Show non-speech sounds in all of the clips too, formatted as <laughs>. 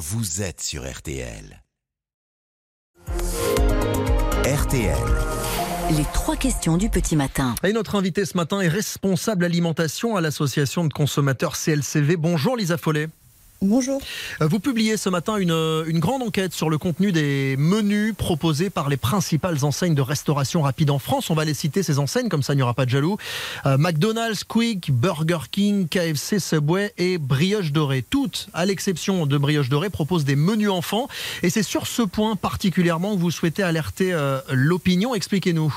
vous êtes sur RTL. RTL. Les trois questions du petit matin. Et notre invité ce matin est responsable alimentation à l'association de consommateurs CLCV. Bonjour Lisa Follet. Bonjour. Euh, Vous publiez ce matin une, une grande enquête sur le contenu des menus proposés par les principales enseignes de restauration rapide en France. On va les citer, ces enseignes, comme ça il n'y aura pas de jaloux. Euh, McDonald's, Quick, Burger King, KFC, Subway et Brioche Dorée. Toutes, à l'exception de Brioche Dorée, proposent des menus enfants. Et c'est sur ce point particulièrement que vous souhaitez alerter euh, l'opinion. Expliquez-nous.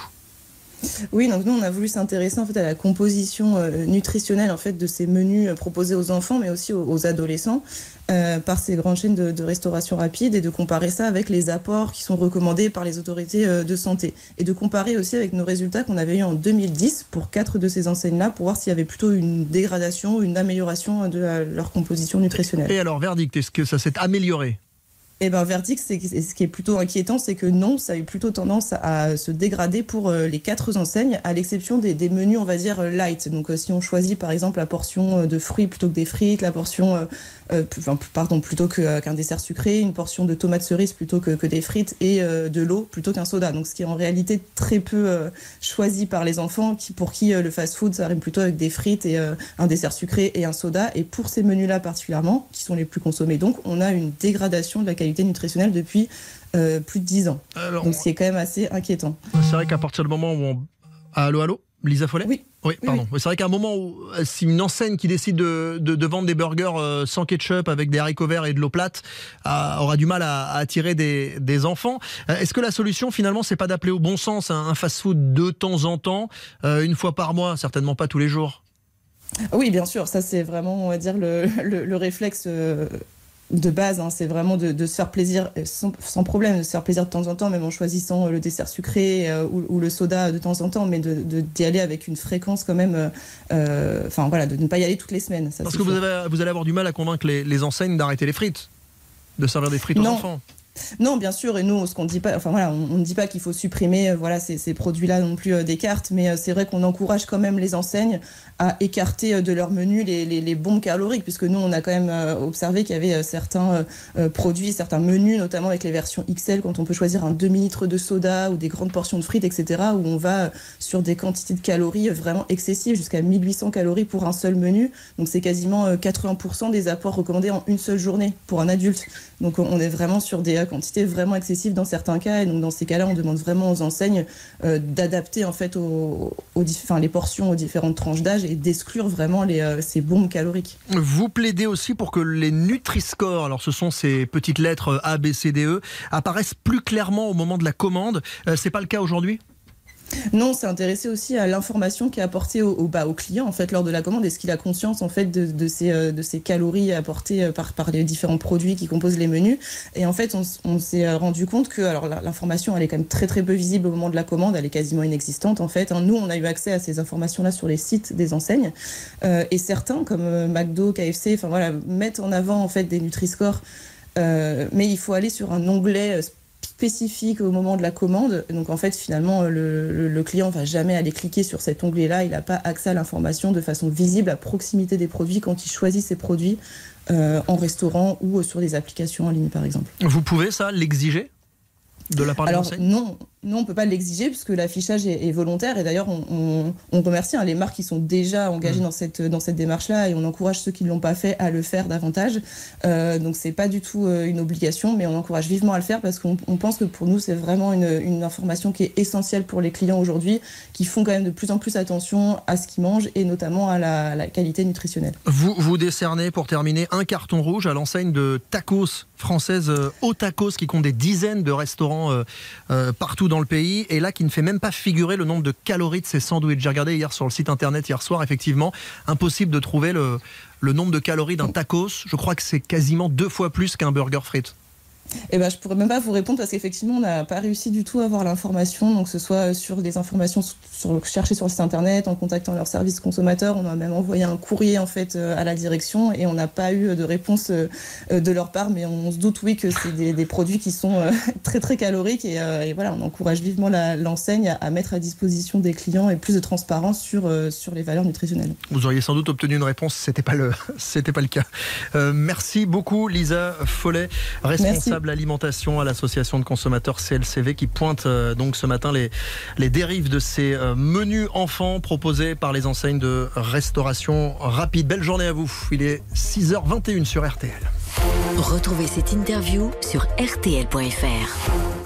Oui, donc nous on a voulu s'intéresser en fait à la composition euh, nutritionnelle en fait de ces menus euh, proposés aux enfants, mais aussi aux, adolescents euh, par ces grandes chaînes de, restauration rapide et de comparer ça avec les apports qui sont recommandés par les autorités de santé et de comparer aussi avec nos résultats qu'on avait eu en 2010 pour quatre de ces enseignes-là pour voir s'il y avait plutôt une dégradation, une amélioration de leur composition nutritionnelle. Et alors, verdict, est-ce que ça s'est amélioré? Eh ben, verdict, c'est ce qui est plutôt inquiétant, c'est que non, ça a eu plutôt tendance à se dégrader pour euh, les quatre enseignes, à l'exception des, menus, on va dire, euh, light. Donc, euh, si on choisit, par exemple, la portion de fruits plutôt que des frites, la portion, pardon, plutôt qu'un dessert sucré, une portion de tomates cerises plutôt que, des frites et de l'eau plutôt qu'un soda. Donc, ce qui est en réalité très peu choisi par les enfants, qui, pour qui le fast-food, ça rime plutôt avec des frites et un dessert sucré et un soda. Et pour ces menus-là particulièrement, qui sont les plus consommés, donc, on a une dégradation de la qualité nutritionnelle depuis euh, plus de 10 ans. Alors, Donc, ce qui est quand même assez inquiétant. C'est vrai qu'à partir du moment où on... Allô, allô Lisa Follet Oui. Oui, Oui, pardon. C'est vrai qu'à un moment où euh, si une enseigne qui décide de, de- de vendre des burgers euh, sans ketchup avec des haricots verts et de l'eau plate aura du mal à, à attirer des, des enfants. Est-ce que la solution finalement c'est pas d'appeler au bon sens un, un fast-food de temps en temps, une fois par mois, certainement pas tous les jours? Oui, bien sûr, ça c'est vraiment, on va dire, le, le- le réflexe euh, de base. hein. c'est vraiment de, de se faire plaisir euh, sans, sans problème, de se faire plaisir de temps en temps, même en choisissant euh, le dessert sucré euh, ou, ou le soda de temps en temps, mais de- de- d'y aller avec une fréquence quand même. euh, Enfin voilà, de ne pas y aller toutes les semaines. ça, Parce que vous, avez, vous allez avoir du mal à convaincre les, les enseignes d'arrêter les frites, de servir des frites aux Non. enfants. Non, bien sûr, et nous, ce qu'on dit pas, enfin voilà, on ne dit pas qu'il faut supprimer, euh, voilà, ces, produits-là non plus euh, des cartes, mais euh, c'est vrai qu'on encourage quand même les enseignes à écarter euh, de leur menu les, les, les bombes caloriques, puisque nous, on a quand même observé qu'il y avait certains produits, certains menus, notamment avec les versions XL, quand on peut choisir un demi-litre de soda ou des grandes portions de frites, etc., où on va sur des quantités de calories vraiment excessives, jusqu'à 1800 calories pour un seul menu. Donc c'est quasiment euh, 80% des apports recommandés en une seule journée pour un adulte. Donc on on est vraiment sur des euh, quantités vraiment excessives dans certains cas. Et donc dans ces cas-là, on demande vraiment aux enseignes euh, d'adapter en fait aux, aux enfin, les portions aux différentes tranches d'âge et d'exclure vraiment euh, ces bombes caloriques. Vous plaidez aussi pour que les Nutri-Score, alors ce sont ces petites lettres A, B, C, D, E, apparaissent plus clairement au moment de la commande. Euh, c'est pas le cas aujourd'hui? Non, on s'est intéressé aussi à l'information qui est apportée bah, au client en fait lors de la commande. Est-ce qu'il a conscience en fait de, ces, euh, de calories apportées euh, par, par les différents produits qui composent les menus? Et en fait, on, s'est rendu compte que alors l'information elle est quand même très très peu visible au moment de la commande. Elle est quasiment inexistante en fait. hein. Nous, on a eu accès à ces informations-là sur les sites des enseignes Euh, et certains comme McDo, KFC, enfin voilà, mettent en avant en fait des Nutri-Score. Mais il faut aller sur un onglet spécifique au moment de la commande. Donc en fait, finalement, le, le- le client va jamais aller cliquer sur cet onglet-là. Il n'a pas accès à l'information de façon visible à proximité des produits quand il choisit ses produits euh, en restaurant ou sur des applications en ligne, par exemple. Vous pouvez ça l'exiger de la part des Alors non, non, on peut pas l'exiger puisque l'affichage est, est volontaire et d'ailleurs on, on, on remercie hein, les marques qui sont déjà engagées Mm. dans cette dans cette démarche-là et on encourage ceux qui ne l'ont pas fait à le faire davantage. Euh, donc c'est pas du tout euh, une obligation, mais on encourage vivement à le faire parce qu'on on pense que pour nous c'est vraiment une, une information qui est essentielle pour les clients aujourd'hui, qui font quand même de plus en plus attention à ce qu'ils mangent et notamment à la, à la qualité nutritionnelle. Vous, vous décernez pour terminer un carton rouge à l'enseigne de tacos française euh, au tacos qui compte des dizaines de restaurants euh, partout dans le pays et là qui ne fait même pas figurer le nombre de calories de ces sandwichs. J'ai regardé hier sur le site internet hier soir, effectivement, impossible de trouver le, le nombre de calories d'un tacos. Je crois que c'est quasiment deux fois plus qu'un burger frites. Eh ben, je pourrais même pas vous répondre parce qu'effectivement, on n'a pas réussi du tout à avoir l'information. Donc, que ce soit sur des informations sur, cherchées sur le site internet, en contactant leur service consommateur, on a même envoyé un courrier en fait euh, à la direction et on n'a pas eu de réponse euh, de leur part. Mais on se doute, oui, que c'est des, produits qui sont euh, <laughs> très très caloriques et, voilà, on encourage vivement l'enseigne à, mettre à disposition des clients et plus de transparence sur sur les valeurs nutritionnelles. Vous auriez sans doute obtenu une réponse, c'était pas le <laughs> c'était pas le cas. merci beaucoup, Lisa Follet, responsable l'alimentation à l'association de consommateurs CLCV qui pointe euh, donc ce matin les, les dérives de ces euh, menus enfants proposés par les enseignes de restauration rapide. Belle journée à vous. Il est 6h21 sur RTL. Retrouvez cette interview sur rtl.fr.